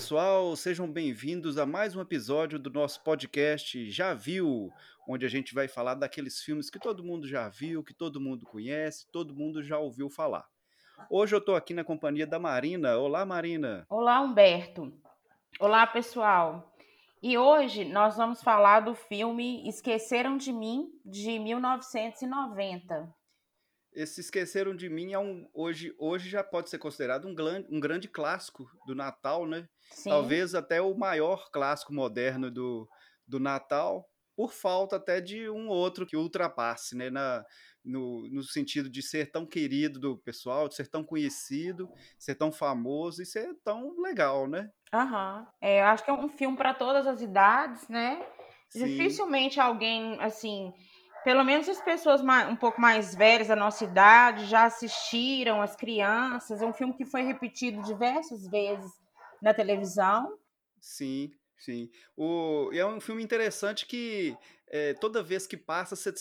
Olá pessoal, sejam bem-vindos a mais um episódio do nosso podcast Já Viu, onde a gente vai falar daqueles filmes que todo mundo já viu, que todo mundo conhece, todo mundo já ouviu falar. Hoje eu estou aqui na companhia da Marina. Olá, Marina. Olá, Humberto. Olá, pessoal. E hoje nós vamos falar do filme Esqueceram de Mim, de 1990. Esse Esqueceram de Mim é um, hoje, hoje já pode ser considerado um, um grande clássico do Natal, né? Sim. Talvez até o maior clássico moderno do, do Natal, por falta até de um outro que ultrapasse, né? Na, no, no sentido de ser tão querido do pessoal, de ser tão conhecido, ser tão famoso e ser tão legal, né? Aham. É, eu acho que é um filme para todas as idades, né? Sim. Dificilmente alguém, assim, pelo menos as pessoas mais- um pouco mais velhas da nossa idade já assistiram, as crianças. É um filme que foi repetido diversas vezes na televisão. Sim, sim. O, e é um filme interessante que é, toda vez que passa, você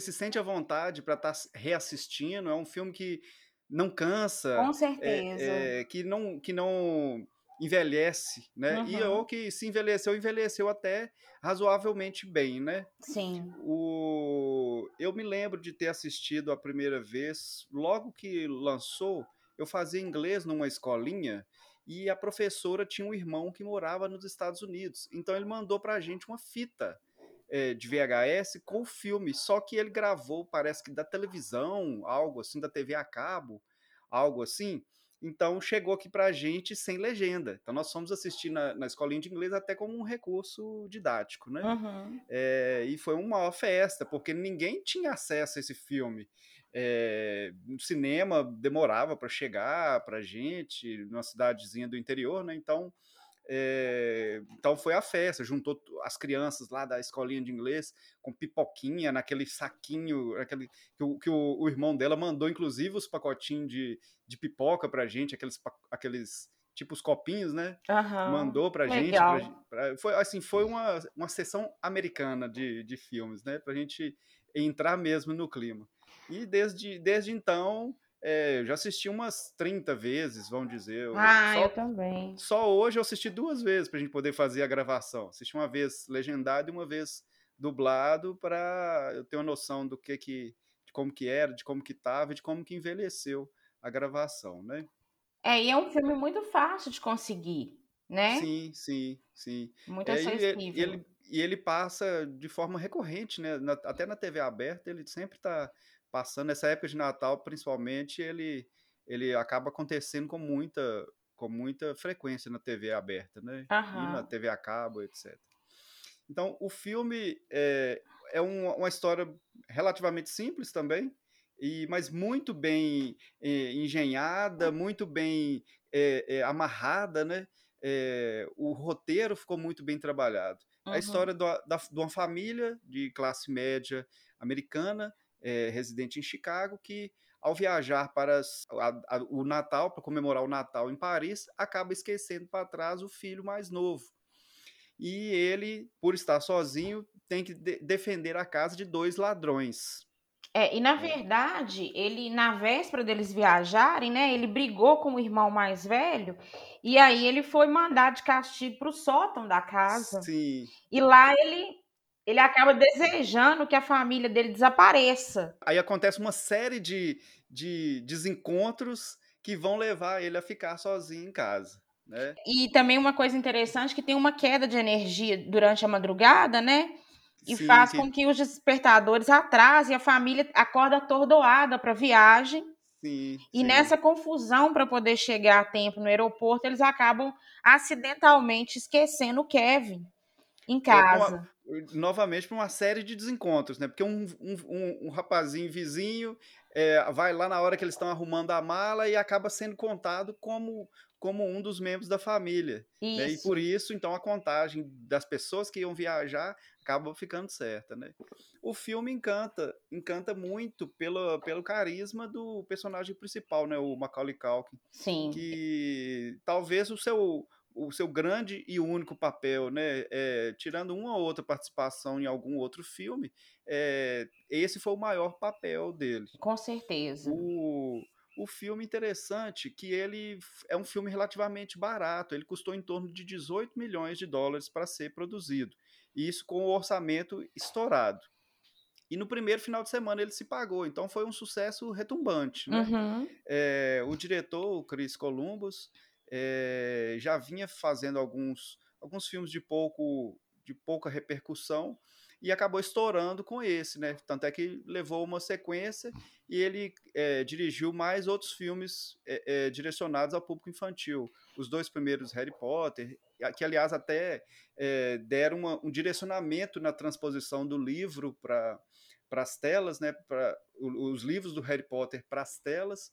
se sente à vontade para estar reassistindo. É um filme que não cansa, Com é, certeza. é, que não, que não envelhece, né? E Uhum. ou que se envelheceu, envelheceu até razoavelmente bem, né? Sim. O... Eu me lembro de ter assistido a primeira vez, logo que lançou, eu fazia inglês numa escolinha e a professora tinha um irmão que morava nos Estados Unidos. Então ele mandou pra gente uma fita eh, de VHS com o filme, só que ele gravou, parece que da televisão, algo assim, da TV a cabo, algo assim. Então chegou aqui pra gente sem legenda. Então nós fomos assistir na, na escolinha de inglês até como um recurso didático, né? Uhum. É, e foi uma maior festa, porque ninguém tinha acesso a esse filme. É, no cinema demorava para chegar para gente, numa cidadezinha do interior, né? Então, é, então foi a festa, juntou as crianças lá da escolinha de inglês com pipoquinha naquele saquinho, aquele, que, o, que o- o irmão dela mandou, inclusive, os pacotinhos de, de pipoca pra gente, aqueles, aqueles tipo os copinhos, né? Aham. mandou pra gente. Pra pra- foi assim, foi uma, uma sessão americana de, de filmes, né? Pra gente entrar mesmo no clima. E desde, desde então, é, eu já assisti umas 30 vezes, vamos dizer. Eu- Ah, eu só, também. só hoje eu assisti duas vezes pra gente poder fazer a gravação. Assisti uma vez legendado e uma vez dublado para eu ter uma noção do que que de como que era, de como que tava, e de como que envelheceu a gravação, né? É, e é um filme muito fácil de conseguir, né? Sim, sim, sim. Muito É, e ele, e acessível. ele, e ele passa de forma recorrente, né? Na- até na TV aberta, ele sempre está passando. Nessa época de Natal, principalmente, ele, ele acaba acontecendo com muita, com muita frequência na TV aberta, né? E na. TV a cabo, etc. Então, o filme é, é uma, uma história relativamente simples também, e, mas muito bem eh, engenhada, muito bem eh, eh, amarrada, né? Eh, o roteiro ficou muito bem trabalhado. A Uhum. história do- da- de uma família de classe média americana, eh, residente em Chicago, que ao viajar para a- a- o Natal, para comemorar o Natal em Paris, acaba esquecendo para trás o filho mais novo e ele, por estar sozinho, tem que de- defender a casa de dois ladrões. É, e na né? verdade, ele, na véspera deles viajarem, né, ele brigou com o irmão mais velho, e aí ele foi mandado de castigo para o sótão da casa. Sim. E lá ele, ele acaba desejando que a família dele desapareça. Aí acontece uma série de, de desencontros que vão levar ele a ficar sozinho em casa, né? E também uma coisa interessante que tem uma queda de energia durante a madrugada, né? E Sim, faz que- com que os despertadores atrasem, a família acorda atordoada para a viagem. sim, E sim. nessa confusão para poder chegar a tempo no aeroporto, eles acabam acidentalmente esquecendo o Kevin em É, uma- casa. Novamente para uma série de desencontros, né? Porque um, um, um, um rapazinho vizinho é, vai lá na hora que eles estão arrumando a mala e acaba sendo contado como, como um dos membros da família. né? E por isso, então, a contagem das pessoas que iam viajar acaba ficando certa, né? O filme encanta, encanta muito pelo, pelo carisma do personagem principal, né? O Macaulay Culkin, Sim. que talvez o seu o seu grande e único papel, né? é, tirando uma ou outra participação em algum outro filme, é, esse foi o maior papel dele. Com certeza. O, o filme interessante que ele é um filme relativamente barato, ele custou em torno de 18 milhões de dólares para ser produzido, e isso com o orçamento estourado. E no primeiro final de semana ele se pagou, então foi um sucesso retumbante. Né? Uhum. É, o diretor, o Chris Columbus, é, já vinha fazendo alguns, alguns filmes de, pouco, de pouca repercussão, e acabou estourando com esse, né? Tanto é que levou uma sequência e ele é, dirigiu mais outros filmes é, direcionados ao público infantil. Os dois primeiros Harry Potter, que aliás até deram uma, um direcionamento na transposição do livro para as telas, né? Para os livros do Harry Potter para as telas.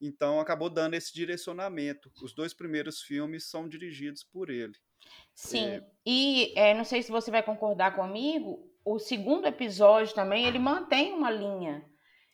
Então acabou dando esse direcionamento. Os dois primeiros filmes são dirigidos por ele. Sim, é... e é, não sei se você vai concordar comigo, o segundo episódio também, ele mantém uma linha.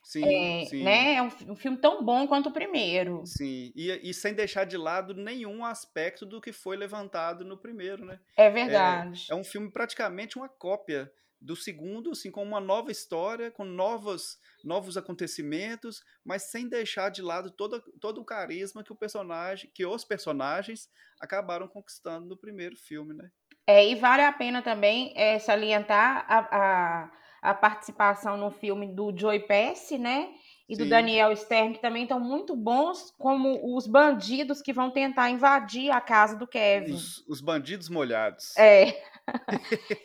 Sim, é, sim. Né? é um, um, filme tão bom quanto o primeiro. Sim, e, e, sem deixar de lado nenhum aspecto do que foi levantado no primeiro, né? É verdade. É, é um filme praticamente uma cópia do segundo, assim, com uma nova história, com novos, novos acontecimentos, mas sem deixar de lado todo, todo o carisma que o personagem, que os personagens acabaram conquistando no primeiro filme, né? É, e vale a pena também é, salientar a, a, a, participação no filme do Joey Pesci, né? E Sim. do Daniel Stern, que também estão muito bons, como os bandidos que vão tentar invadir a casa do Kevin. Os, os bandidos molhados. É.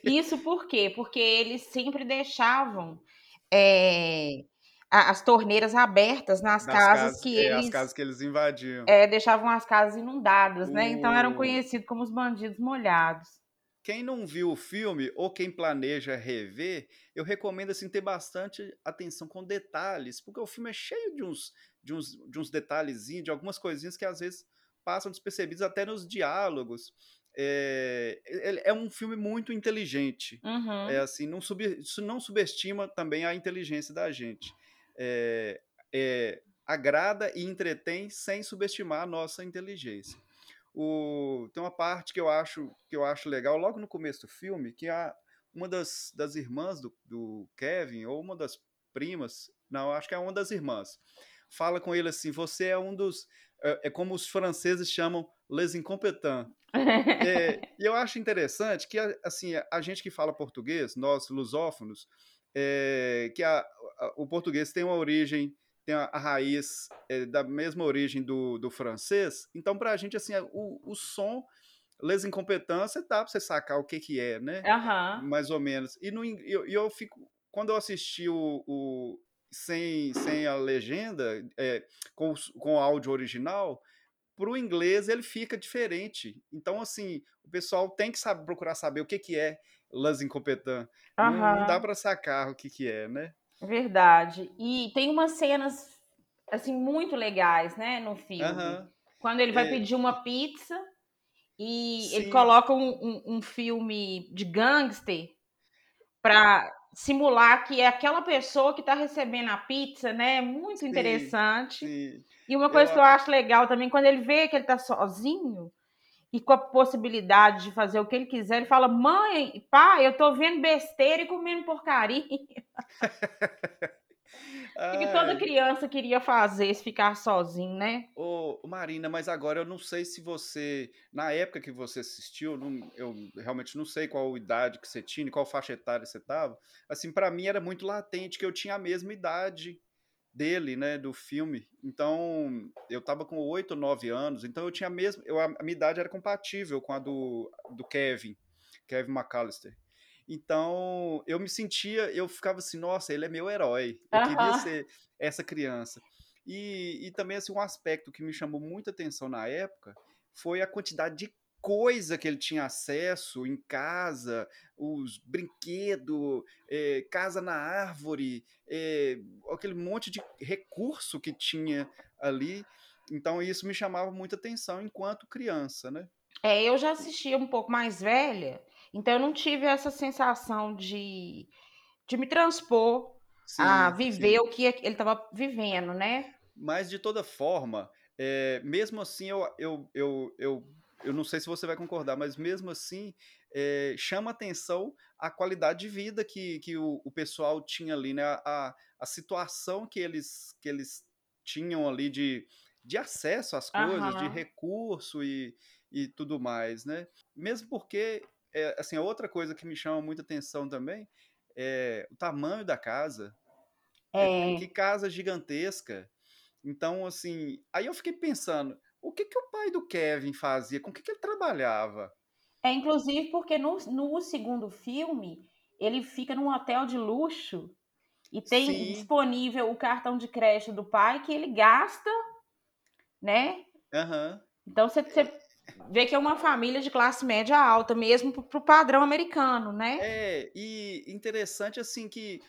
Isso por quê? Porque eles sempre deixavam é, as torneiras abertas nas, casas, casas, que é, eles. As casas que eles invadiam. É, deixavam as casas inundadas, né? Então eram conhecidos como os bandidos molhados. Quem não viu o filme ou quem planeja rever, eu recomendo assim ter bastante atenção com detalhes, porque o filme é cheio de uns de uns, de uns detalhezinhos, de algumas coisinhas que às vezes passam despercebidos até nos diálogos. É, é, um filme muito inteligente. Uhum. É assim, não sub, isso não subestima também a inteligência da gente. É, é, agrada e entretém sem subestimar a nossa inteligência. O, tem uma parte que eu acho que eu acho legal logo no começo do filme, que a, uma das, das irmãs do, do Kevin, ou uma das primas, não, acho que é uma das irmãs, fala com ele assim: você é um dos. É, é como os franceses chamam les incompetents. é, e eu acho interessante que assim a gente que fala português, nós lusófonos, é, que a, a, o português tem uma origem, tem a, a raiz é, da mesma origem do, do francês. Então, para a gente assim, o, o som les incompetências dá para você sacar o que que é, né? Uhum. Mais ou menos. E no, eu, eu fico quando eu assisti o, o sem, sem a legenda, é, com, com o áudio original, para o inglês ele fica diferente. Então, assim, o pessoal tem que saber, procurar saber o que, que é las incompetentes. Uhum. Não, não, dá para sacar o que, que é, né? Verdade. E tem umas cenas, assim, muito legais, né, no filme. Quando ele vai é... pedir uma pizza e Sim. ele coloca um, um, um filme de gangster para simular que é aquela pessoa que está recebendo a pizza, né? Muito sim, interessante. Sim. E uma coisa eu... que eu acho legal também, quando ele vê que ele está sozinho e com a possibilidade de fazer o que ele quiser, ele fala: mãe, pai, eu tô vendo besteira e comendo porcaria. O que toda criança queria fazer se ficar sozinho, né? Ô, Marina, mas agora eu não sei se você, na época que você assistiu, não, eu realmente não sei qual idade que você tinha, qual faixa etária você tava. Assim, para mim era muito latente que eu tinha a mesma idade dele, né, do filme. Então, eu tava com 8 ou 9 anos, então eu tinha a mesma, eu, a minha idade era compatível com a do, do Kevin, Kevin McAllister. Então, eu me sentia, eu ficava assim, nossa, ele é meu herói. Eu uhum. queria ser essa criança. E, e também, assim, um aspecto que me chamou muita atenção na época foi a quantidade de coisa que ele tinha acesso em casa, os brinquedos, é, casa na árvore, é, aquele monte de recurso que tinha ali. Então, isso me chamava muita atenção enquanto criança, né? É, eu já assistia um pouco mais velha, então eu não tive essa sensação de, de me transpor sim, a viver sim. o que ele estava vivendo, né? Mas de toda forma, é, mesmo assim, eu, eu, eu, eu, eu não sei se você vai concordar, mas mesmo assim, é, chama atenção a qualidade de vida que, que o, o pessoal tinha ali, né? A, a situação que eles, que eles tinham ali de, de acesso às coisas, de Aham. recurso e, e tudo mais, né? Mesmo porque, é, assim, outra coisa que me chama muita atenção também é o tamanho da casa. É, que É. casa gigantesca. Então, assim, aí eu fiquei pensando, o que que o pai do Kevin fazia? Com o que que ele trabalhava? É, inclusive porque no no segundo filme, ele fica num hotel de luxo e tem Sim. disponível o cartão de crédito do pai que ele gasta, né? Aham. Então você você vê que é uma família de classe média alta mesmo para o para padrão americano, né? É, e interessante, assim, que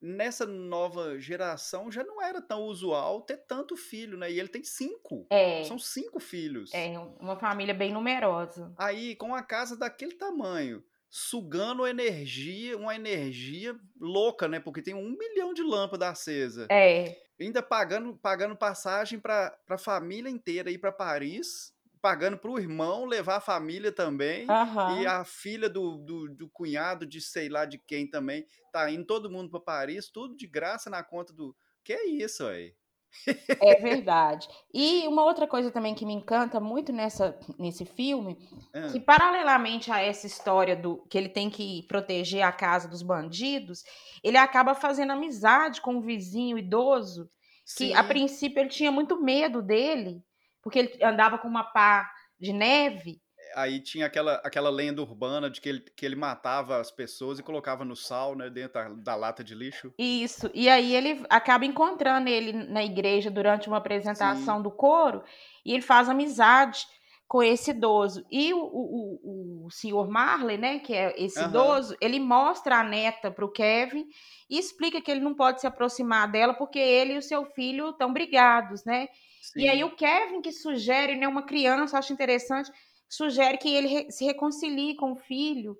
nessa nova geração já não era tão usual ter tanto filho, né? E ele tem 5. São É. 5 filhos. É, uma família bem numerosa. Aí, com a casa daquele tamanho, sugando energia, uma energia louca, né? Porque tem 1.000.000 de lâmpada acesa. É. Ainda pagando pagando passagem pra pra família inteira ir pra Paris, pagando para o irmão levar a família também, e Aham. a filha do do do cunhado de sei lá de quem também, tá indo todo mundo pra Paris, tudo de graça na conta do que é isso aí? É verdade. E uma outra coisa também que me encanta muito nessa nesse filme, que Hã. paralelamente a essa história do que ele tem que proteger a casa dos bandidos, ele acaba fazendo amizade com um vizinho idoso, que a Sim. princípio ele tinha muito medo dele, porque ele andava com uma pá de neve. Aí tinha aquela aquela lenda urbana de que ele que ele matava as pessoas e colocava no sal, né, dentro da da lata de lixo. Isso. E aí ele acaba encontrando ele na igreja durante uma Sim. apresentação do coro, e ele faz amizade com esse idoso. E o o o senhor Marley, né, que é esse Aham. idoso, ele mostra a neta para o Kevin e explica que ele não pode se aproximar dela, porque ele e o seu filho estão brigados, né. E aí Sim. o Kevin que sugere, né, uma criança, acho interessante, sugere que ele se reconcilie com o filho,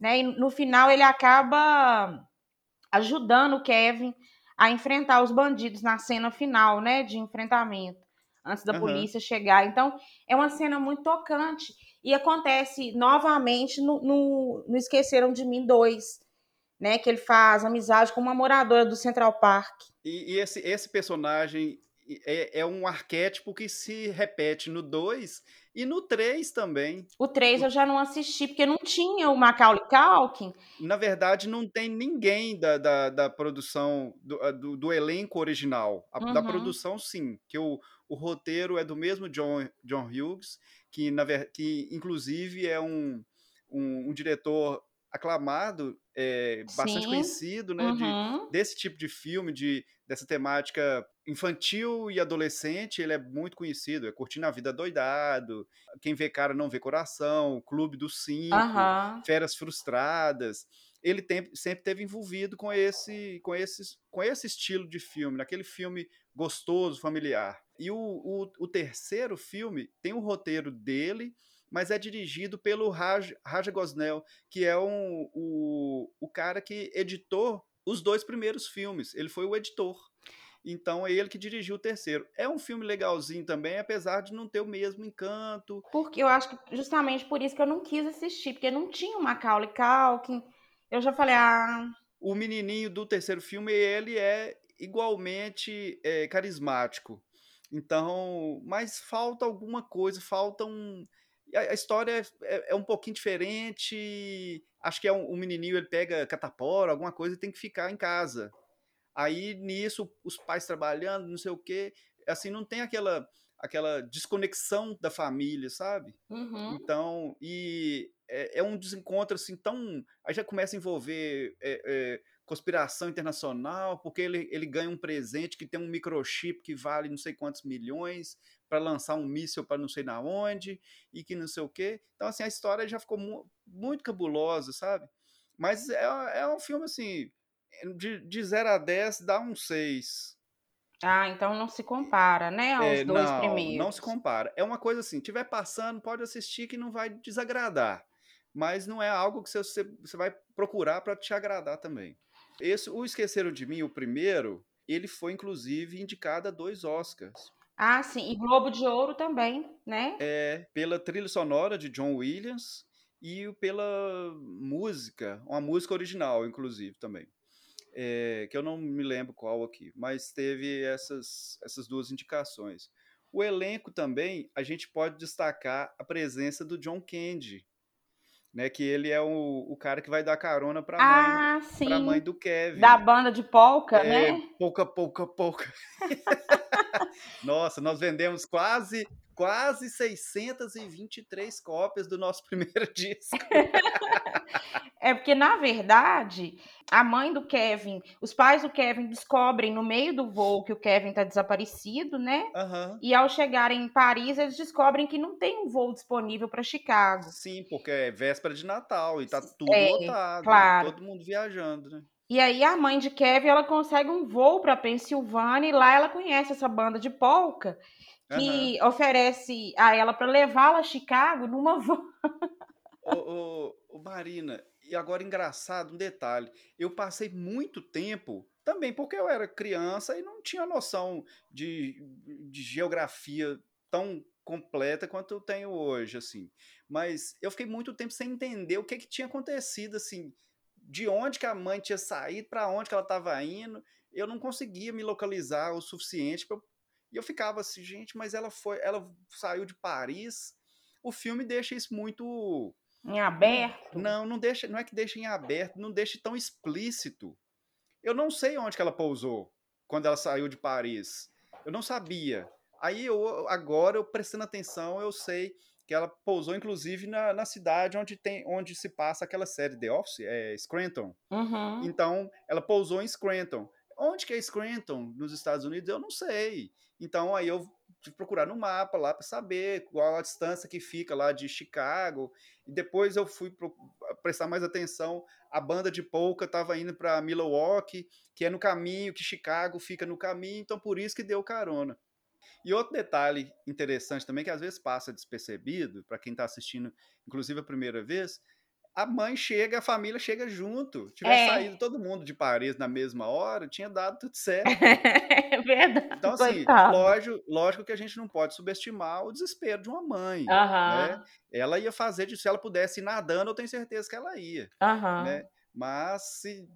né, e no final ele acaba ajudando o Kevin a enfrentar os bandidos na cena final, né, de enfrentamento, antes da Aham. polícia chegar. Então, é uma cena muito tocante e acontece novamente no no no Esqueceram de Mim 2, né, que ele faz amizade com uma moradora do Central Park. E e esse esse personagem é é um arquétipo que se repete no 2 e no 3 também. O 3 O eu já não assisti, porque não tinha o Macaulay Culkin. Na verdade, não tem ninguém da da da produção do do do elenco original. A da Uhum. produção sim, que o o roteiro é do mesmo John John Hughes, que na que inclusive é um um um diretor aclamado, eh, bastante Sim. conhecido, né, de Uhum. desse tipo de filme, de dessa temática infantil e adolescente, ele é muito conhecido, é Curtindo a Vida Adoidado, Quem Vê Cara Não Vê Coração, Clube dos 5, Aham. Férias Frustradas. Ele tem sempre esteve envolvido com esse com esses com esse estilo de filme, naquele filme gostoso, familiar. E o o o terceiro filme tem o roteiro dele, mas é dirigido pelo Raj Raja Gosnell, que é um o o cara que editou os 2 primeiros filmes, ele foi o editor. Então é ele que dirigiu o terceiro. É um filme legalzinho também, apesar de não ter o mesmo encanto. Porque eu acho que justamente por isso que eu não quis assistir, porque não tinha o Macaulay Culkin. Eu já falei: "Ah" O menininho do terceiro filme, ele é igualmente, eh, carismático. Então mas falta alguma coisa, falta um a a história é é um pouquinho diferente, acho que é um um menininho, ele pega catapora, alguma coisa e tem que ficar em casa. Aí nisso, os pais trabalhando, não sei o quê, assim, não tem aquela aquela desconexão da família, sabe. Uhum. Então e é é um desencontro, assim, tão aí já começa a envolver, eh, conspiração internacional, porque ele ele ganha um presente que tem um microchip que vale não sei quantos milhões, pra lançar um míssil pra não sei na onde, e que não sei o quê. Então, assim, a história já ficou mu muito cabulosa, sabe. Mas é é um filme, assim, de de 0 a 10 dá um 6. Ah, então não se compara, né, aos É, 2 não, não se primeiros. compara. É uma coisa assim, estiver passando, pode assistir que não vai desagradar, mas não é algo que você você vai procurar pra te agradar também. Esse o Esqueceram de Mim, o primeiro, ele foi inclusive indicado a 2 Oscars. Ah, sim. E Globo de Ouro também, né. É, pela trilha sonora de John Williams e pela música, uma música original, inclusive, também. é, que eu não me lembro qual aqui, mas teve essas, essas duas indicações. O elenco também, a gente pode destacar a presença do John Candy, né? Que ele é o, o cara que vai dar carona para ah, mãe, para mãe do Kevin. Da banda de polka, é, né? Pouca, pouca, pouca. Nossa, nós vendemos quase quase 623 cópias do nosso primeiro disco. É porque, na verdade, a mãe do Kevin, os pais do Kevin descobrem no meio do voo que o Kevin está desaparecido, né? Uhum. E ao chegarem em Paris, eles descobrem que não tem um voo disponível para Chicago. Sim, porque é véspera de Natal e tá tudo é, lotado. Claro. Todo mundo viajando, né? E aí a mãe de Kevin, ela consegue um voo para Pensilvânia e lá ela conhece essa banda de polka que uhum. oferece a ela para levá-la a Chicago numa van. ô, ô, ô, Marina, e agora engraçado, um detalhe. Eu passei muito tempo, também porque eu era criança e não tinha noção de, de geografia tão completa quanto eu tenho hoje, assim. Mas eu fiquei muito tempo sem entender o que, que tinha acontecido, assim, de onde que a mãe tinha saído, para onde que ela estava indo. Eu não conseguia me localizar o suficiente para e eu ficava assim, gente, mas ela foi, ela saiu de Paris. O filme deixa isso muito em aberto. Não, não deixa, não é que deixa em aberto, não deixa tão explícito. Eu não sei onde que ela pousou quando ela saiu de Paris. Eu não sabia. Aí eu agora eu prestando atenção, eu sei que ela pousou inclusive na, na cidade onde tem onde se passa aquela série The Office, é Scranton. Uhum. Então, ela pousou em Scranton. Onde que é Scranton nos Estados Unidos? Eu não sei. Então aí eu tive que procurar no mapa lá para saber qual a distância que fica lá de Chicago. E depois eu fui prestar mais atenção. A banda de polka estava indo para Milwaukee, que é no caminho, que Chicago fica no caminho, então por isso que deu carona. E outro detalhe interessante também, que às vezes passa despercebido, para quem está assistindo, inclusive a primeira vez, a mãe chega, a família chega junto. Tivesse é. saído todo mundo de Paris na mesma hora, tinha dado tudo certo. É verdade. Então, assim, lógico, lógico que a gente não pode subestimar o desespero de uma mãe. Uhum. Né? Ela ia fazer de se ela pudesse ir nadando, eu tenho certeza que ela ia. Uhum. Né? Mas se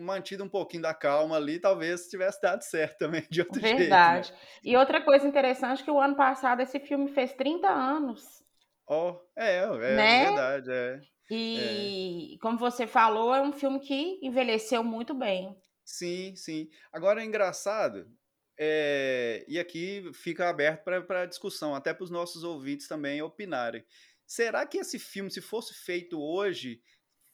mantido um pouquinho da calma ali, talvez tivesse dado certo também, de outro Verdade. jeito. Verdade. Né? E outra coisa interessante que o ano passado esse filme fez 30 anos. Oh, é, é né? verdade, é. É. E, é. como você falou, é um filme que envelheceu muito bem. Sim, sim. Agora é engraçado, é, e aqui fica aberto para discussão, até para os nossos ouvintes também opinarem. Será que esse filme, se fosse feito hoje,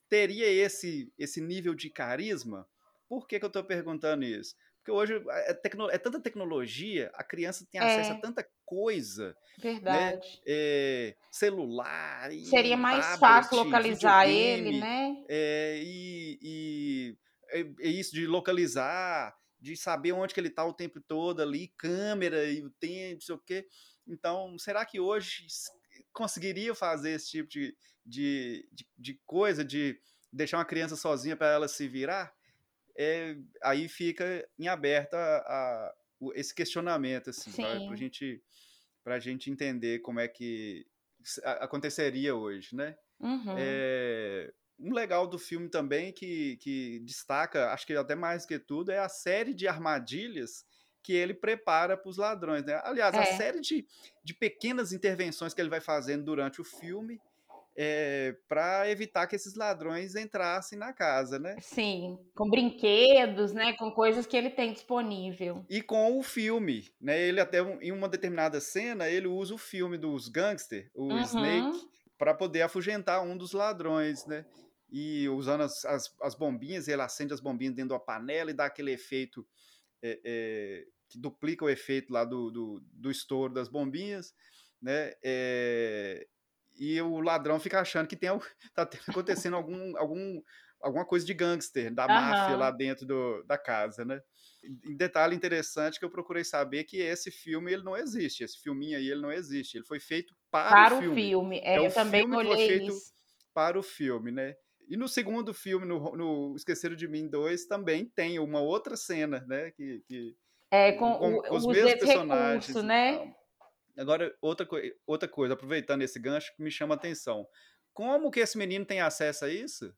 teria esse, esse nível de carisma? Por que, que eu estou perguntando isso? Porque hoje é, tecno, é tanta tecnologia, a criança tem acesso é. a tanta coisa. Né? Verdade. Né? É, celular. Seria mais tablet, fácil localizar ele, né? É, e, e é, isso de localizar, de saber onde que ele está o tempo todo ali, câmera e o tempo, não sei o quê. Então, será que hoje conseguiria fazer esse tipo de, de, de, de coisa, de deixar uma criança sozinha para ela se virar? é, aí fica em aberto a, a, esse questionamento, assim, para a gente, a gente entender como é que aconteceria hoje, né? Uhum. É, um legal do filme também que, que destaca, acho que até mais que tudo, é a série de armadilhas que ele prepara para os ladrões. Né? Aliás, é. a série de, de pequenas intervenções que ele vai fazendo durante o filme é, para evitar que esses ladrões entrassem na casa, né? Sim, com brinquedos, né? Com coisas que ele tem disponível. E com o filme, né? Ele até em uma determinada cena ele usa o filme dos gangsters, o uhum. Snake, para poder afugentar um dos ladrões, né? E usando as, as, as, bombinhas, ele acende as bombinhas dentro da panela e dá aquele efeito é, é, que duplica o efeito lá do, do, do estouro das bombinhas, né? É, e o ladrão fica achando que tem tá acontecendo algum, algum, alguma coisa de gangster, da uhum. máfia lá dentro do, da casa, né? E detalhe interessante que eu procurei saber que esse filme ele não existe, esse filminho aí ele não existe, ele foi feito para, para o filme. Filme. É, é eu também filme olhei foi feito isso. para o filme, né? E no segundo filme, no, no Esqueceram de Mim 2, também tem uma outra cena, né? Que, que é, com, com, com os mesmos personagens. Recurso, né? Agora, outra, outra coisa, aproveitando esse gancho que me chama a atenção. Como que esse menino tem acesso a isso?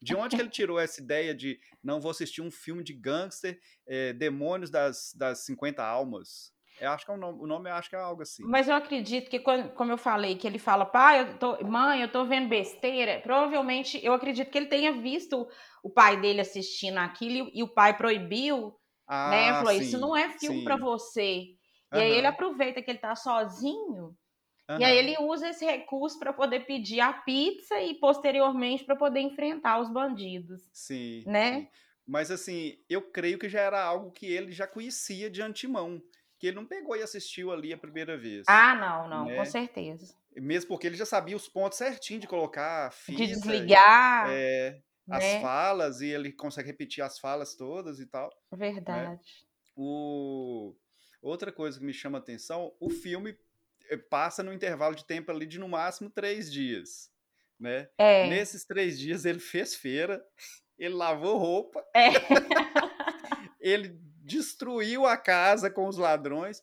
De onde que ele tirou essa ideia de não vou assistir um filme de gangster, é, Demônios das, das 50 Almas? Eu acho que é um nome, o nome acho que é algo assim. Mas eu acredito que, como eu falei, que ele fala, pai, eu tô, mãe, eu tô vendo besteira. Provavelmente, eu acredito que ele tenha visto o pai dele assistindo aquilo e, o pai proibiu, né? ah, né? Falou, sim, isso não é filme para você. E aí ele aproveita que ele tá sozinho Uhum. E aí ele usa esse recurso para poder pedir a pizza e posteriormente para poder enfrentar os bandidos. Sim. Né? Sim. Mas assim, eu creio que já era algo que ele já conhecia de antemão. Que ele não pegou e assistiu ali a primeira vez. Ah, não, não, né? com certeza. Mesmo porque ele já sabia os pontos certinho de colocar fita, De desligar. É, as né? falas, e ele consegue repetir as falas todas e tal. Né? Verdade. Né? O... Outra coisa que me chama atenção, o filme eh, passa no intervalo de tempo ali de no máximo três dias, né? É. Nesses três dias ele fez feira, ele lavou roupa, é. ele destruiu a casa com os ladrões,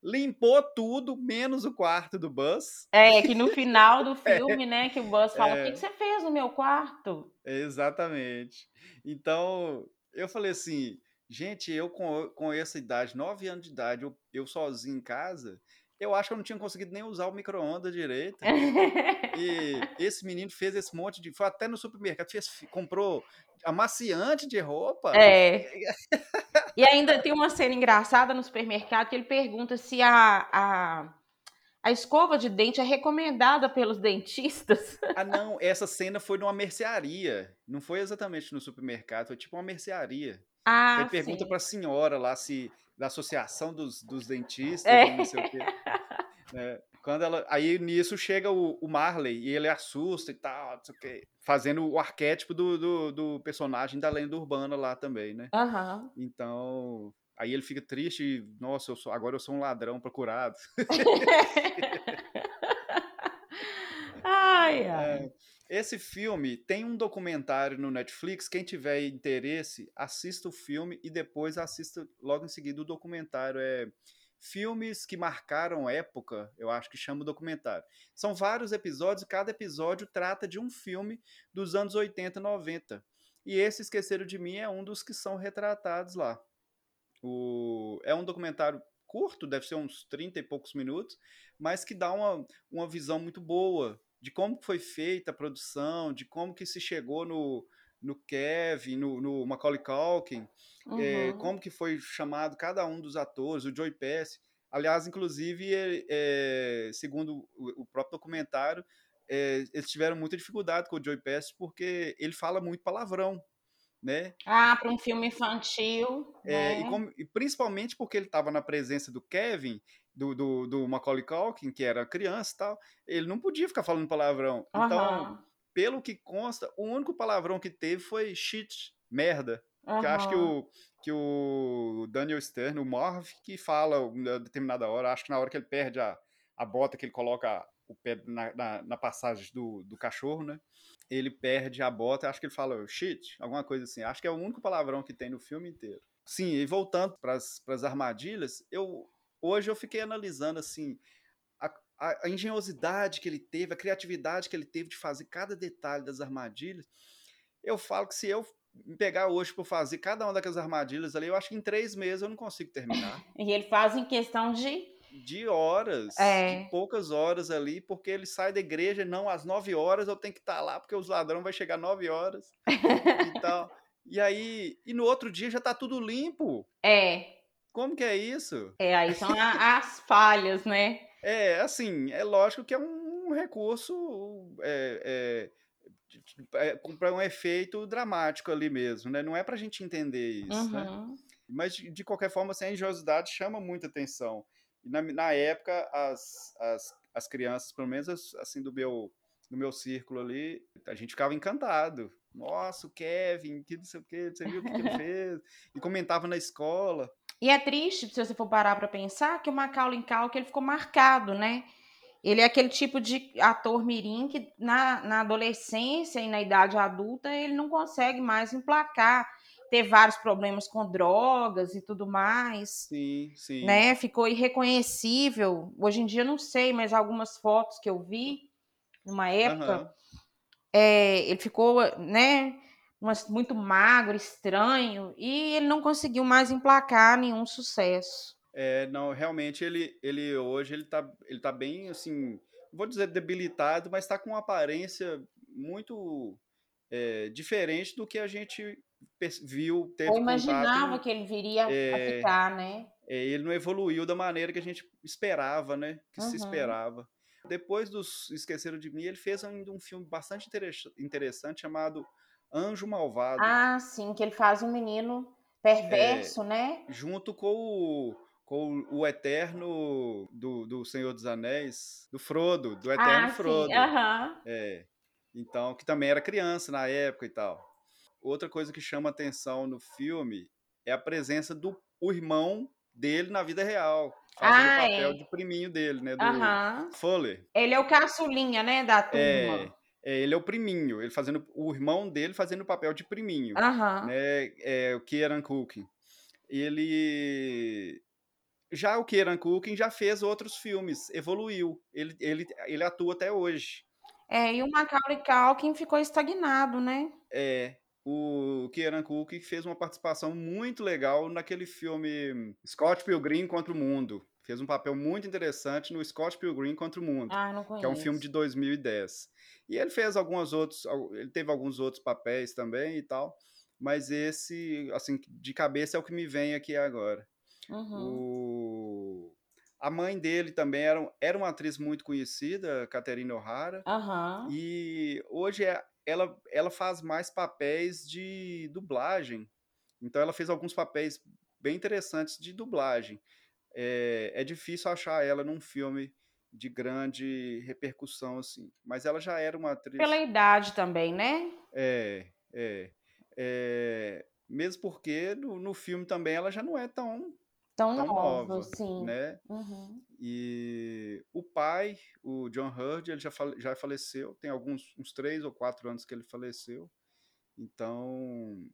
limpou tudo, menos o quarto do Buzz. É, que no final do filme, é. né, que o Buzz fala, é. o que, que você fez no meu quarto? Exatamente. Então, eu falei assim, gente, eu com, com essa idade, nove anos de idade, eu, eu sozinho em casa, eu acho que eu não tinha conseguido nem usar o micro-ondas direito. e esse menino fez esse monte de. Foi até no supermercado, fez, comprou amaciante de roupa. É. e ainda tem uma cena engraçada no supermercado que ele pergunta se a, a, a escova de dente é recomendada pelos dentistas. ah, não, essa cena foi numa mercearia. Não foi exatamente no supermercado, foi tipo uma mercearia. Ah, ele pergunta para a senhora lá se da associação dos, dos dentistas, é. não sei o quê. Né? Quando ela, aí nisso chega o, o, Marley e ele assusta e tal, não sei o quê, fazendo o arquétipo do, do, do personagem da lenda urbana lá também, né? Uhum. Então, aí ele fica triste e, nossa, eu sou, agora eu sou um ladrão procurado. ai, ai. É, esse filme tem um documentário no Netflix. Quem tiver interesse, assista o filme e depois assista logo em seguida o documentário. É filmes que marcaram época, eu acho que chama o documentário. São vários episódios e cada episódio trata de um filme dos anos 80 e 90. E esse Esqueceram de Mim é um dos que são retratados lá. O... É um documentário curto, deve ser uns 30 e poucos minutos, mas que dá uma, uma visão muito boa de como foi feita a produção, de como que se chegou no, no Kevin, no, no Macaulay Culkin, eh, uhum. é, como que foi chamado cada um dos atores, o Joey Pesci. Aliás, inclusive, é, segundo o, o, próprio documentário, é, eles tiveram muita dificuldade com o Joey Pesci porque ele fala muito palavrão, né? Ah, para um filme infantil. É, né? e, como, e, principalmente porque ele estava na presença do Kevin, do, do, do Macaulay Culkin, que era criança e tal, ele não podia ficar falando palavrão. Uhum. Então, pelo que consta, o único palavrão que teve foi shit, merda. Uhum. Que acho que o, que o Daniel Stern, o Marv, que fala em determinada hora, acho que na hora que ele perde a, a bota, que ele coloca o pé na, na, na, passagem do, do cachorro, né? Ele perde a bota, acho que ele fala shit, alguma coisa assim. Acho que é o único palavrão que tem no filme inteiro. Sim, e voltando para as armadilhas, eu, hoje eu fiquei analisando assim a, a, a, engenhosidade que ele teve, a criatividade que ele teve de fazer cada detalhe das armadilhas. Eu falo que se eu me pegar hoje por fazer cada uma daquelas armadilhas ali, eu acho que em três meses eu não consigo terminar. e ele faz em questão de de horas, é. de poucas horas ali, porque ele sai da igreja, não, às nove horas eu tenho que estar lá, porque os ladrões vai chegar nove horas e tal. E aí, e no outro dia já tá tudo limpo. É. Como que é isso? É, aí são as falhas, né? É, assim, é lógico que é um recurso é, é, é para um efeito dramático ali mesmo, né? Não é para a gente entender isso, né? uhum. né? Mas, de qualquer forma, assim, a engenhosidade chama muita atenção. Na, na época, as, as, as crianças, pelo menos assim, do meu, do meu círculo ali, a gente ficava encantado. Nossa, o Kevin, que não sei o que, você viu o que ele fez? E comentava na escola. E é triste, se você for parar para pensar, que o Macaulay Culkin ele ficou marcado, né? Ele é aquele tipo de ator mirim que na, na adolescência e na idade adulta ele não consegue mais emplacar, ter vários problemas com drogas e tudo mais. Sim, sim. Né? Ficou irreconhecível. Hoje em dia não sei, mas algumas fotos que eu vi numa época, uhum. é, ele ficou, né? Mas muito magro, estranho, e ele não conseguiu mais emplacar nenhum sucesso. É, não, realmente ele, ele hoje ele tá, ele tá bem assim, vou dizer debilitado, mas está com uma aparência muito é, diferente do que a gente viu, teve Ou imaginava contato, que ele viria a é, ficar, né? é, ele não evoluiu da maneira que a gente esperava, né? Que se Uhum. esperava. Depois dos Esqueceram de Mim, ele fez ainda um filme bastante interessa- interessante chamado Anjo Malvado, Ah, sim, que ele faz um menino É, perverso, né? junto com o, com o Eterno do, do Senhor dos Anéis, do Frodo, do Eterno Ah, sim, Frodo. aham. É, então, que também era criança na época e tal. Outra coisa que chama atenção no filme é a presença do irmão dele na vida real, fazendo o Ah, papel é. de priminho dele, né? Do Aham. Fuller. Ele é o caçulinha, né, da É, turma. é, ele é o priminho, ele fazendo o irmão dele fazendo o papel de priminho, Aham. né? É o Kieran Culkin. Ele já o Kieran Culkin já fez outros filmes, evoluiu. Ele, ele, ele atua até hoje. É, e o Macaulay Culkin ficou estagnado, né? É, o Kieran Culkin fez uma participação muito legal naquele filme Scott Pilgrim contra o Mundo. Fez um papel muito interessante no Scott Pilgrim contra o Mundo, Ah, que é um filme de conheço. 2010. E ele fez alguns outros, ele teve alguns outros papéis também e tal, mas esse, assim, de cabeça é o que me vem aqui agora. Uhum. O... A mãe dele também era, era uma atriz muito conhecida, Catherine O'Hara, Aham. e hoje é- ela, ela faz mais papéis de dublagem. Então ela fez alguns papéis bem interessantes de dublagem. É, é difícil achar ela num filme de grande repercussão assim, mas ela já era uma atriz. Pela idade também, né? É, é, é, mesmo porque no, no filme também ela já não é tão Tão tão nova, nova, sim. né? Uhum. E o pai, o John Hurt, ele já, fale- já faleceu, tem alguns uns três ou quatro anos que ele faleceu. Então,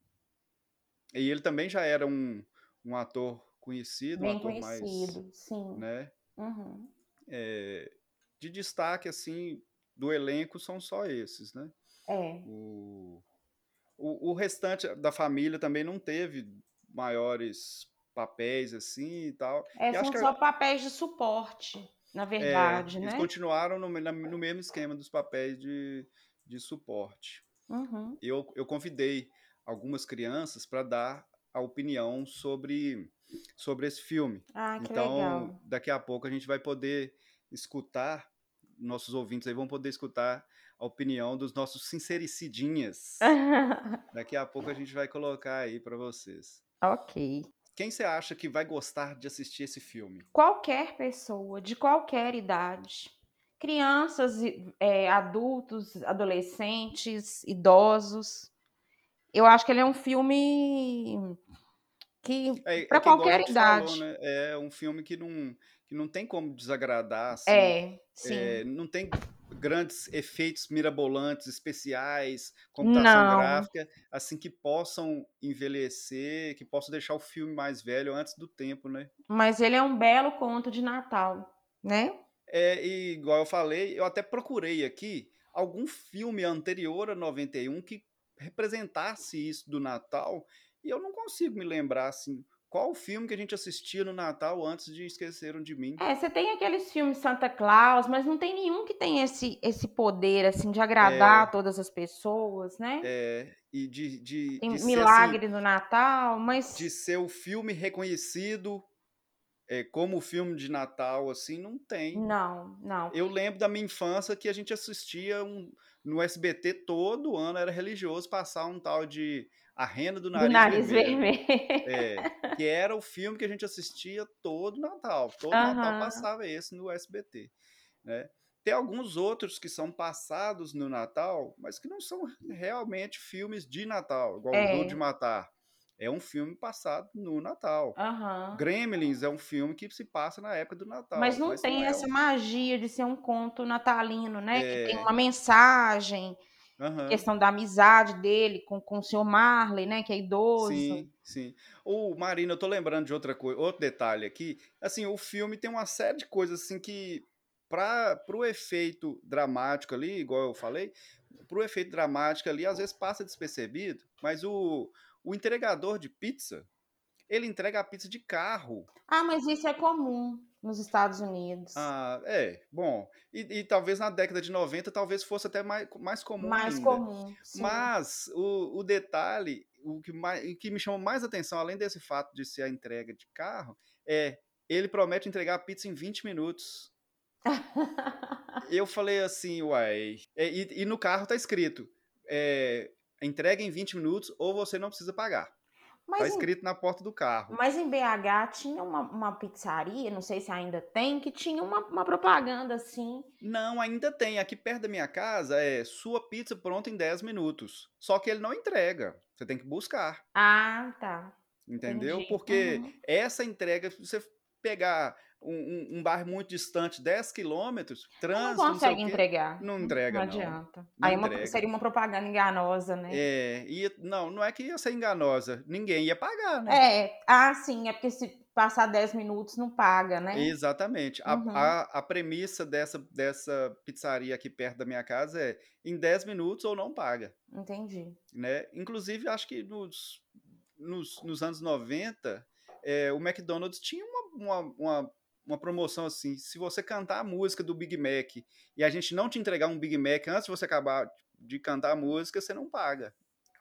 e ele também já era um, um ator conhecido, um Bem ator mais, conhecido, sim. né? Uhum. é, de destaque assim do elenco são só esses, né? É. O, o, o restante da família também não teve maiores papéis assim e tal. É, E são que só papéis de suporte, na É, verdade, eles né? continuaram no, no mesmo esquema dos papéis de, de suporte. Uhum. Eu, eu convidei algumas crianças para dar a opinião sobre, sobre esse filme. Ah, que Então, legal. daqui a pouco a gente vai poder escutar, nossos ouvintes aí vão poder escutar a opinião dos nossos sincericidias. Daqui a pouco a gente vai colocar aí para vocês. ok. Quem você acha que vai gostar de assistir esse filme? Qualquer pessoa, de qualquer idade. Crianças, é, adultos, adolescentes, idosos. Eu acho que ele é um filme que É, é para a qualquer idade. falou, né? É um filme que não, que não tem como desagradar, assim. É, sim. É, não tem grandes efeitos mirabolantes, especiais, computação Não. gráfica, assim, que possam envelhecer, que possam deixar o filme mais velho antes do tempo, né? Mas ele é um belo conto de Natal, né? É, e igual eu falei, eu até procurei aqui algum filme anterior a 91 que representasse isso do Natal, e eu não consigo me lembrar, assim, qual o filme que a gente assistia no Natal antes de Esqueceram de Mim. É, você tem aqueles filmes Santa Claus, mas não tem nenhum que tem esse, esse poder, assim, de agradar todas as pessoas, né? É, e de, de, tem de ser, Milagre assim, do Natal, mas de ser o filme reconhecido é, como filme de Natal, assim, não tem. não, não. Eu lembro da minha infância que a gente assistia um, no SBT todo ano, era religioso passar um tal de A Renda do Nariz, do nariz Vermelho. vermelho. É, que era o filme que a gente assistia todo Natal. Todo Natal Aham. passava esse no SBT. Né? Tem alguns outros que são passados no Natal, mas que não são realmente filmes de Natal, igual É. o Duro de Matar. É um filme passado no Natal. Aham. Gremlins é um filme que se passa na época do Natal. Mas não tem é essa um- magia de ser um conto natalino, né? Que tem É. uma mensagem, Aham. questão da amizade dele com, com o senhor Marley, né? Que é idoso. Sim, sim. O Marina, eu tô lembrando de outra coisa, outro detalhe aqui. Assim, o filme tem uma série de coisas assim que para o efeito dramático ali, igual eu falei, pro efeito dramático ali, às vezes passa despercebido, mas o, o entregador de pizza, ele entrega a pizza de carro. Ah, mas isso é comum nos Estados Unidos. Ah, é, bom. E, e talvez na década de 90 talvez fosse até mais, mais comum Mais ainda. comum. sim. Mas o, o detalhe, o que, mais, o que me chama mais atenção, além desse fato de ser a entrega de carro, é ele promete entregar a pizza em 20 minutos. Eu falei assim, uai. é, E, e no carro tá escrito: é, entrega em 20 minutos ou você não precisa pagar. Tá Mas, em, escrito na porta do carro. mas em BH tinha uma, uma pizzaria, não sei se ainda tem, que tinha uma, uma propaganda assim. Não, ainda tem. Aqui perto da minha casa é sua pizza pronta em 10 minutos. Só que ele não entrega. Você tem que buscar. Ah, tá. Entendeu? Entendi. Porque Uhum. essa entrega, se você pegar um, um- bairro muito distante, 10 quilômetros, Não trânsito, não consegue o quê, entregar. não entrega, Não não. adianta. Não Aí uma- entrega. seria uma propaganda enganosa, né? É, ia, não, não é que ia ser enganosa. Ninguém ia pagar, né? É, ah, sim, é porque se passar 10 minutos não paga, né? Exatamente. A, Uhum. a, a premissa dessa, dessa pizzaria aqui perto da minha casa é em 10 minutos ou não paga. Entendi. né? Inclusive, acho que nos, nos, nos anos 90, é, o McDonald's tinha uma, uma, uma, uma promoção assim. Se você cantar a música do Big Mac e a gente não te entregar um Big Mac antes de você acabar de cantar a música, você não paga.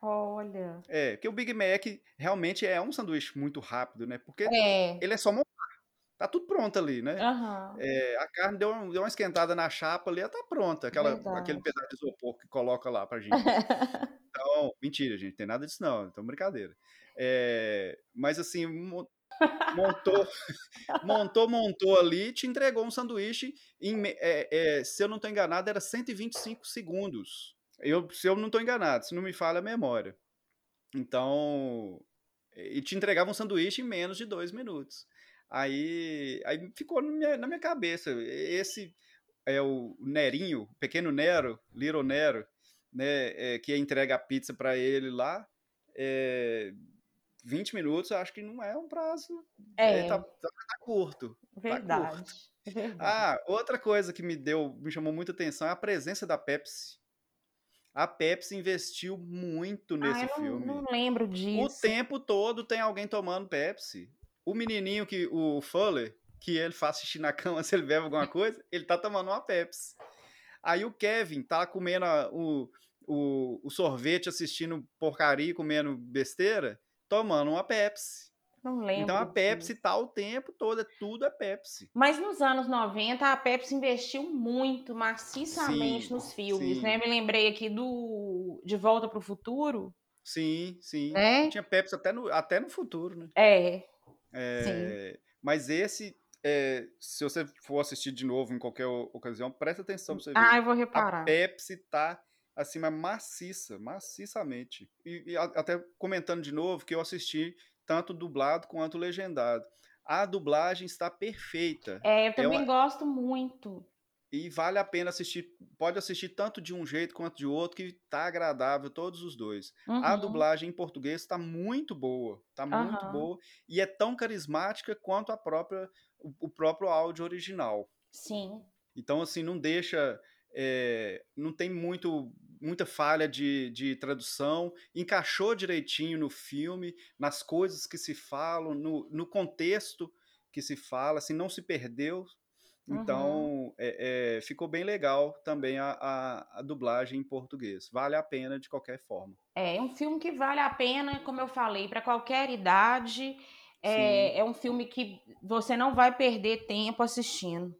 Olha. É, porque o Big Mac realmente é um sanduíche muito rápido, né? Porque É. ele é só montar. Tá tudo pronto ali, né? Aham. É, a carne deu, um- deu uma esquentada na chapa ali, ela tá pronta. Aquela, Verdade. aquele pedaço de isopor que coloca lá pra gente. Então, mentira, gente, tem nada disso não, então brincadeira. É, mas assim, montou, montou, montou ali, te entregou um sanduíche, em, é, é, se eu não estou enganado, era 125 segundos. Eu, se eu não estou enganado, se não me falha a memória. Então, e te entregava um sanduíche em menos de dois minutos. Aí, aí ficou na minha, na minha cabeça. Esse é o Nerinho, pequeno Nero, Little Nero, né, é, que entrega a pizza para ele lá. É, 20 minutos, eu acho que não é um prazo. É, É, tá, tá- tá curto. verdade. Verdade. Ah, outra coisa que me deu, me chamou muita atenção é a presença da Pepsi. A Pepsi investiu muito nesse Ah, eu não, filme. não lembro O disso. tempo todo tem alguém tomando Pepsi. O menininho que o Fuller, que ele faz xixi na cama se ele bebe alguma coisa, ele tá tomando uma Pepsi. Aí o Kevin tá comendo a- o, o, o sorvete, assistindo porcaria, comendo besteira, tomando uma Pepsi. Não lembro. Então a disso. Pepsi tá o tempo todo, é tudo é Pepsi. Mas nos anos 90, a Pepsi investiu muito, maciçamente Sim, nos filmes, sim. né? Me lembrei aqui do De Volta para o Futuro, Sim, sim. né? Tinha Pepsi até no, até no futuro, né? É, É, mas esse, é, se você for assistir de novo em qualquer ocasião, presta atenção pra você ver. ah, eu vou A reparar. Pepsi tá assim, mas maciça, maciçamente. E, e a- até comentando de novo que eu assisti tanto dublado quanto legendado. A dublagem está perfeita. É, eu também uma- gosto muito. E vale a pena assistir. Pode assistir tanto de um jeito quanto de outro, que tá agradável, todos os dois. A Uhum. dublagem em português está muito boa. Tá muito Aham. boa. E é tão carismática quanto a própria, o, o próprio áudio original. Sim. Então, assim, não deixa. É, não tem muito, muita falha de, de tradução. Encaixou direitinho no filme, nas coisas que se falam, no, no contexto que se fala, assim, não se perdeu. Uhum. Então, é, é, ficou bem legal também a, a, a dublagem em português. Vale a pena de qualquer forma. É um filme que vale a pena, como eu falei, para qualquer idade. É, é um filme que você não vai perder tempo assistindo.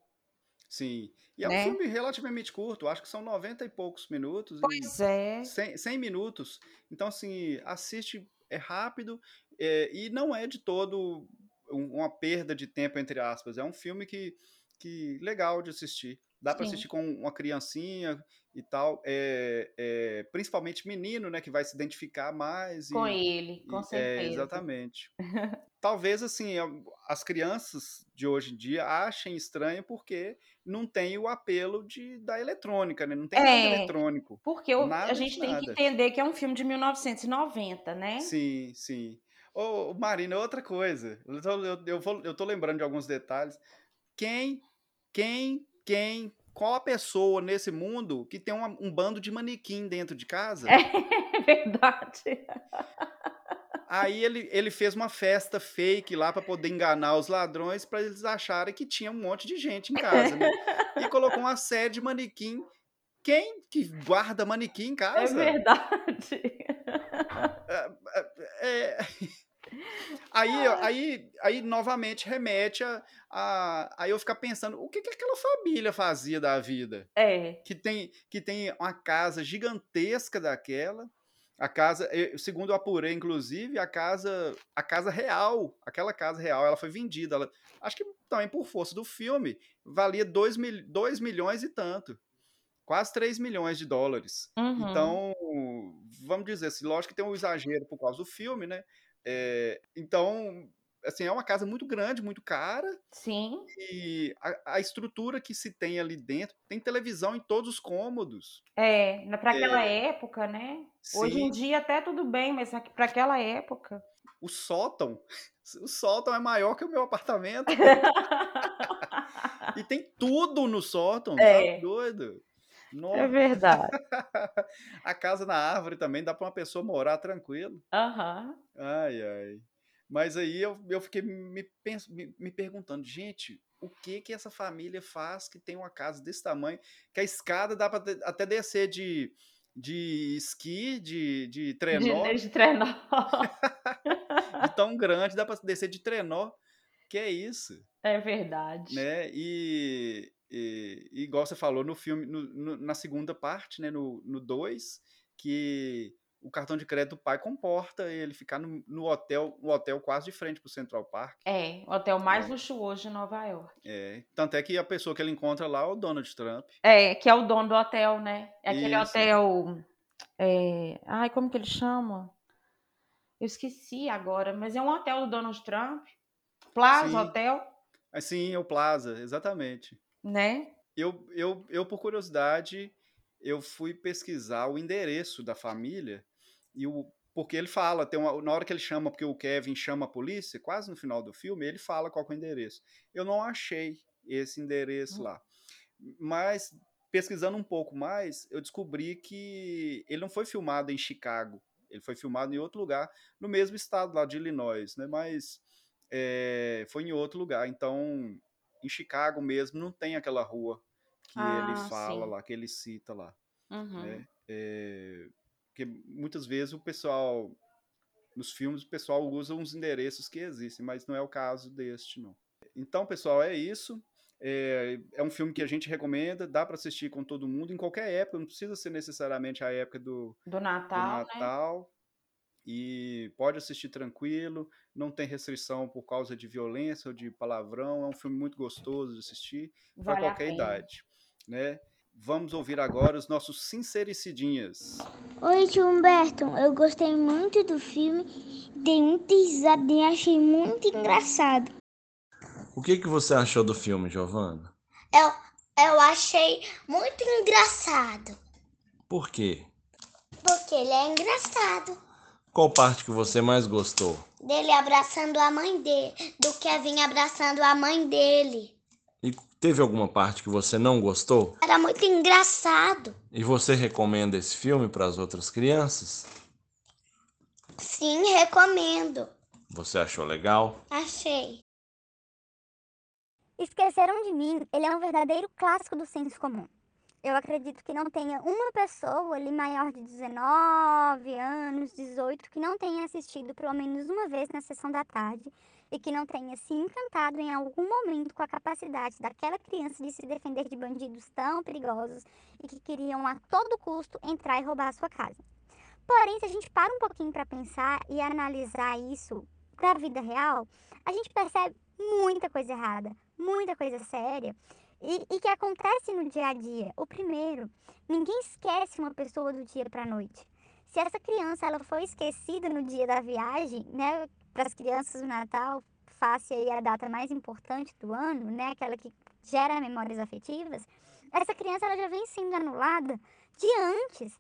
Sim. E é Né? um filme relativamente curto, acho que são 90 e poucos minutos. Pois é. 100, 100 minutos. Então, assim, assiste, é rápido é, e não é de todo um- uma perda de tempo, entre aspas. É um filme que, que legal de assistir. Dá para assistir com uma criancinha e tal. É, é, principalmente menino, né? Que vai se identificar mais. Com e, ele, com e- certeza. é, exatamente. Talvez, assim, as crianças de hoje em dia achem estranho porque não tem o apelo de, da eletrônica, né? Não tem nada É. eletrônico. Porque o- Nada a gente tem que nada. entender que é um filme de 1990, né? Sim, sim. Ô, Marina, outra coisa. Eu tô, eu, eu vou- eu tô lembrando de alguns detalhes. Quem, quem, quem qual a pessoa nesse mundo que tem uma, um bando de manequim dentro de casa? É verdade. Aí ele, ele fez uma festa fake lá para poder enganar os ladrões para eles acharem que tinha um monte de gente em casa, né? E colocou uma série de manequim. Quem que guarda manequim em É casa? verdade. É, é, é. Aí, aí, aí novamente remete a, a, a eu ficar pensando o que, que aquela família fazia da vida É. que tem que tem uma casa gigantesca daquela a casa segundo eu apurei inclusive a casa a casa real aquela casa real ela foi vendida ela, acho que também por força do filme valia 2 mil, dois milhões e tanto. Quase 3 milhões de dólares. Uhum. então vamos dizer assim lógico que tem um exagero por causa do filme né? É, então assim é uma casa muito grande muito cara Sim. e a, a estrutura que se tem ali dentro tem televisão em todos os cômodos É, para aquela época, né? Hoje em Sim. dia até tudo bem, mas para aquela época. o sótão o sótão é maior que o meu apartamento e tem tudo no sótão É. tá doido É Nossa. verdade. a casa na árvore também dá para uma pessoa morar tranquilo Aham. ai ai mas aí eu, eu fiquei me, pens- me, me perguntando gente o que que essa família faz que tem uma casa desse tamanho que a escada dá para até descer de de esqui de, de trenó De, de trenó. de tão grande, dá pra descer de trenó. Que é isso, É verdade. né? E, e, e igual você falou no filme, no- no- na segunda parte, né? No 2, que o cartão de crédito do pai comporta ele ficar no, no hotel, no hotel quase de frente pro Central Park. É, o hotel mais É. luxuoso de Nova York. É, tanto é que a pessoa que ele encontra lá é o Donald Trump. É, que é o dono do hotel, né? É aquele Isso. hotel. é, Ai, como que ele chama? Eu esqueci agora, mas é um hotel do Donald Trump. Plaza Sim. Hotel, Assim, é o Plaza, exatamente. né? Eu, eu, eu, por curiosidade, eu fui pesquisar o endereço da família e o porque ele fala, tem uma, na hora que ele chama, porque o Kevin chama a polícia, quase no final do filme, ele fala qual é o endereço. Eu não achei esse endereço Hum. lá. Mas pesquisando um pouco mais, eu descobri que ele não foi filmado em Chicago, ele foi filmado em outro lugar, no mesmo estado lá de Illinois, né? Mas é, foi em outro lugar. Então, em Chicago mesmo, não tem aquela rua que Ah, ele fala sim. lá, que ele cita lá. Uhum. né? É, porque muitas vezes o pessoal, nos filmes, o pessoal usa uns endereços que existem, mas não é o caso deste, não. Então, pessoal, é isso. É, é um filme que a gente recomenda, dá para assistir com todo mundo, em qualquer época, não precisa ser necessariamente a época do, Do do Natal, né? Natal. E pode assistir tranquilo, não tem restrição por causa de violência ou de palavrão. É um filme muito gostoso de assistir para Vale a qualquer idade, né? Vamos ouvir agora os nossos sincericidinhas. Oi, tio Humberto. Eu gostei muito do filme, dei muita risada e achei muito engraçado. O que, que você achou do filme, Giovana? Eu, eu achei muito engraçado, Por quê? porque ele é engraçado. Qual parte que você mais gostou? Dele abraçando a mãe dele, do Kevin abraçando a mãe dele. E teve alguma parte que você não gostou? Era muito engraçado. E você recomenda esse filme para as outras crianças? Sim, recomendo. Você achou legal? Achei. Esqueceram de mim, ele é um verdadeiro clássico do senso comum. Eu acredito que não tenha uma pessoa ali maior de 19 anos, 18, que não tenha assistido pelo menos uma vez na sessão da tarde e que não tenha se encantado em algum momento com a capacidade daquela criança de se defender de bandidos tão perigosos e que queriam a todo custo entrar e roubar a sua casa. Porém, se a gente para um pouquinho para pensar e analisar isso para a vida real, a gente percebe muita coisa errada, muita coisa séria e, e que acontece no dia a dia. O primeiro, ninguém esquece uma pessoa do dia para a noite. Se essa criança ela foi esquecida no dia da viagem, né, para as crianças do Natal, face aí a data mais importante do ano, né, aquela que gera memórias afetivas, essa criança ela já vem sendo anulada de antes.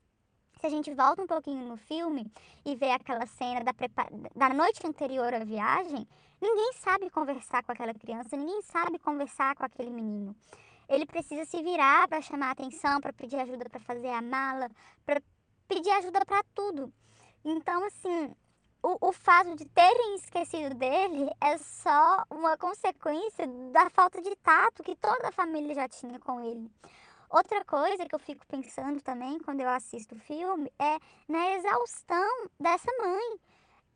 Se a gente volta um pouquinho no filme e vê aquela cena da, da noite anterior à viagem, ninguém sabe conversar com aquela criança, ninguém sabe conversar com aquele menino. ele precisa se virar para chamar atenção, para pedir ajuda para fazer a mala, para pedir ajuda para tudo. Então, assim, o, o fato de terem esquecido dele é só uma consequência da falta de tato que toda a família já tinha com ele. Outra coisa que eu fico pensando também quando eu assisto o filme é na exaustão dessa mãe.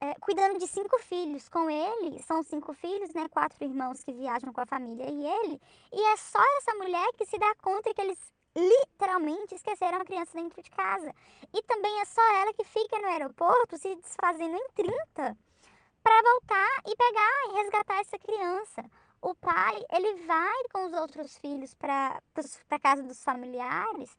É, cuidando de cinco filhos com ele, são cinco filhos, né? Quatro irmãos que viajam com a família e ele. E é só essa mulher que se dá conta que eles literalmente esqueceram a criança dentro de casa. E também é só ela que fica no aeroporto se desfazendo em 30 para voltar e pegar e resgatar essa criança. O pai, ele vai com os outros filhos para a casa dos familiares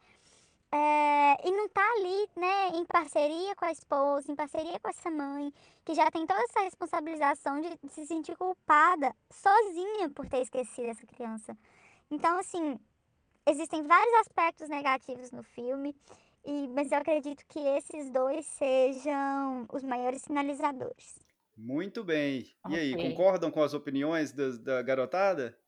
é, e não tá ali, né, em parceria com a esposa, em parceria com essa mãe, que já tem toda essa responsabilização de, de se sentir culpada sozinha por ter esquecido essa criança. Então, assim, existem vários aspectos negativos no filme, e, mas eu acredito que esses dois sejam os maiores sinalizadores. Muito bem. E aí, concordam com as opiniões da, da garotada?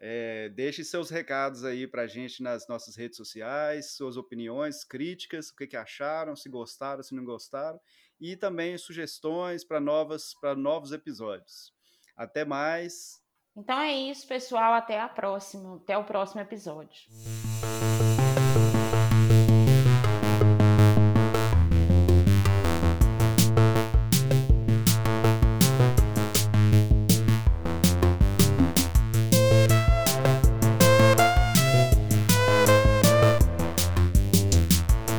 É, deixe seus recados aí pra gente nas nossas redes sociais, suas opiniões, críticas, o que, que acharam, se gostaram, se não gostaram, e também sugestões para novas para novos episódios. Até mais. Então é isso, pessoal. Até a próxima. Até o próximo episódio.